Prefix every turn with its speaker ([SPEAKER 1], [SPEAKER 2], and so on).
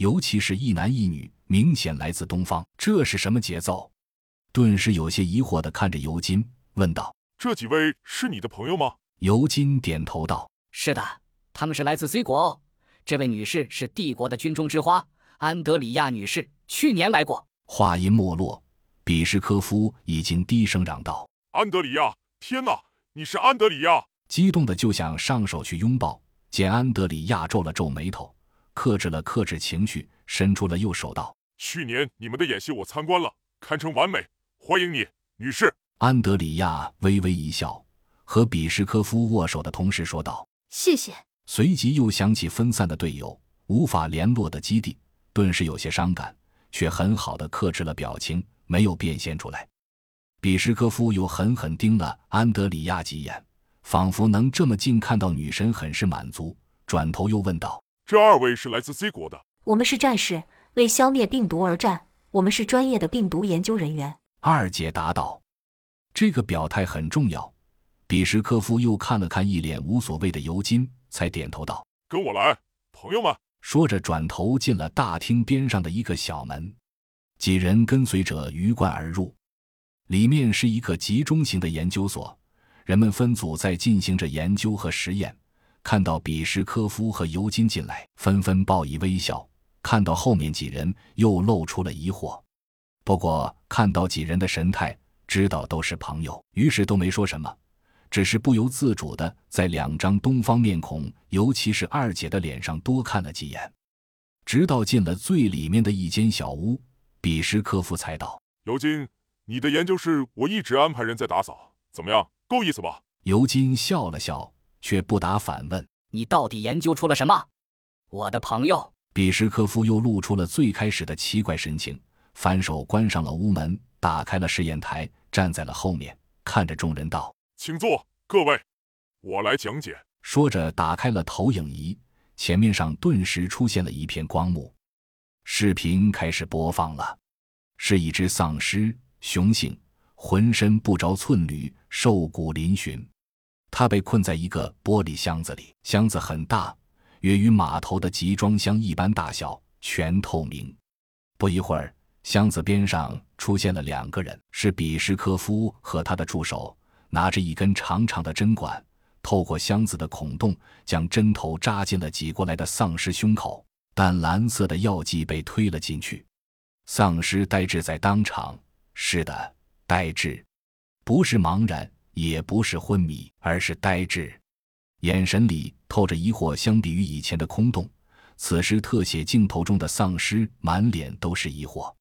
[SPEAKER 1] 尤其是一男一女，明显来自东方，这是什么节奏？顿时有些疑惑的看着尤金，问道：“
[SPEAKER 2] 这几位是你的朋友吗？”
[SPEAKER 1] 尤金点头道：“
[SPEAKER 3] 是的，他们是来自 C 国哦。这位女士是帝国的军中之花，安德里亚女士，去年来过。”
[SPEAKER 1] 话音没落，比什科夫已经低声嚷道：“
[SPEAKER 2] 安德里亚！天哪，你是安德里亚！”
[SPEAKER 1] 激动的就想上手去拥抱，见安德里亚皱了皱眉头，克制了克制情绪，伸出了右手道：“
[SPEAKER 2] 去年你们的演戏我参观了，堪称完美，欢迎你，女士。”
[SPEAKER 1] 安德里亚微微一笑，和比什科夫握手的同时说道：“
[SPEAKER 4] 谢谢。”
[SPEAKER 1] 随即又想起分散的队友，无法联络的基地，顿时有些伤感，却很好的克制了表情，没有变现出来。比什科夫又狠狠盯了安德里亚几眼。仿佛能这么近看到女神，很是满足。转头又问道：“
[SPEAKER 2] 这二位是来自 C 国的？”“
[SPEAKER 4] 我们是战士，为消灭病毒而战。我们是专业的病毒研究人员。”
[SPEAKER 1] 二姐答道。这个表态很重要。比什科夫又看了看一脸无所谓的尤金，才点头道：“
[SPEAKER 2] 跟我来，朋友们。”
[SPEAKER 1] 说着转头进了大厅边上的一个小门。几人跟随者鱼贯而入，里面是一个集中型的研究所。人们分组在进行着研究和实验，看到比什科夫和尤金进来，纷纷报以微笑；看到后面几人，又露出了疑惑。不过看到几人的神态，知道都是朋友，于是都没说什么，只是不由自主的在两张东方面孔，尤其是二姐的脸上多看了几眼。直到进了最里面的一间小屋，比什科夫才道：“
[SPEAKER 2] 尤金，你的研究室我一直安排人在打扫，怎么样？”够意思吧？
[SPEAKER 1] 尤金笑了笑，却不答反问：“
[SPEAKER 3] 你到底研究出了什么？”我的朋友
[SPEAKER 1] 比什科夫又露出了最开始的奇怪神情，反手关上了屋门，打开了试验台，站在了后面，看着众人道：“
[SPEAKER 2] 请坐，各位，我来讲解。”
[SPEAKER 1] 说着，打开了投影仪，前面上顿时出现了一片光幕，视频开始播放了，是一只丧尸，雄性。浑身不着寸缕，瘦骨嶙峋。他被困在一个玻璃箱子里，箱子很大，约与码头的集装箱一般大小，全透明。不一会儿，箱子边上出现了两个人，是比什科夫和他的助手，拿着一根长长的针管，透过箱子的孔洞，将针头扎进了挤过来的丧尸胸口。但蓝色的药剂被推了进去，丧尸呆滞在当场。是的。呆滞，不是茫然，也不是昏迷，而是呆滞，眼神里透着疑惑。相比于以前的空洞，此时特写镜头中的丧尸满脸都是疑惑。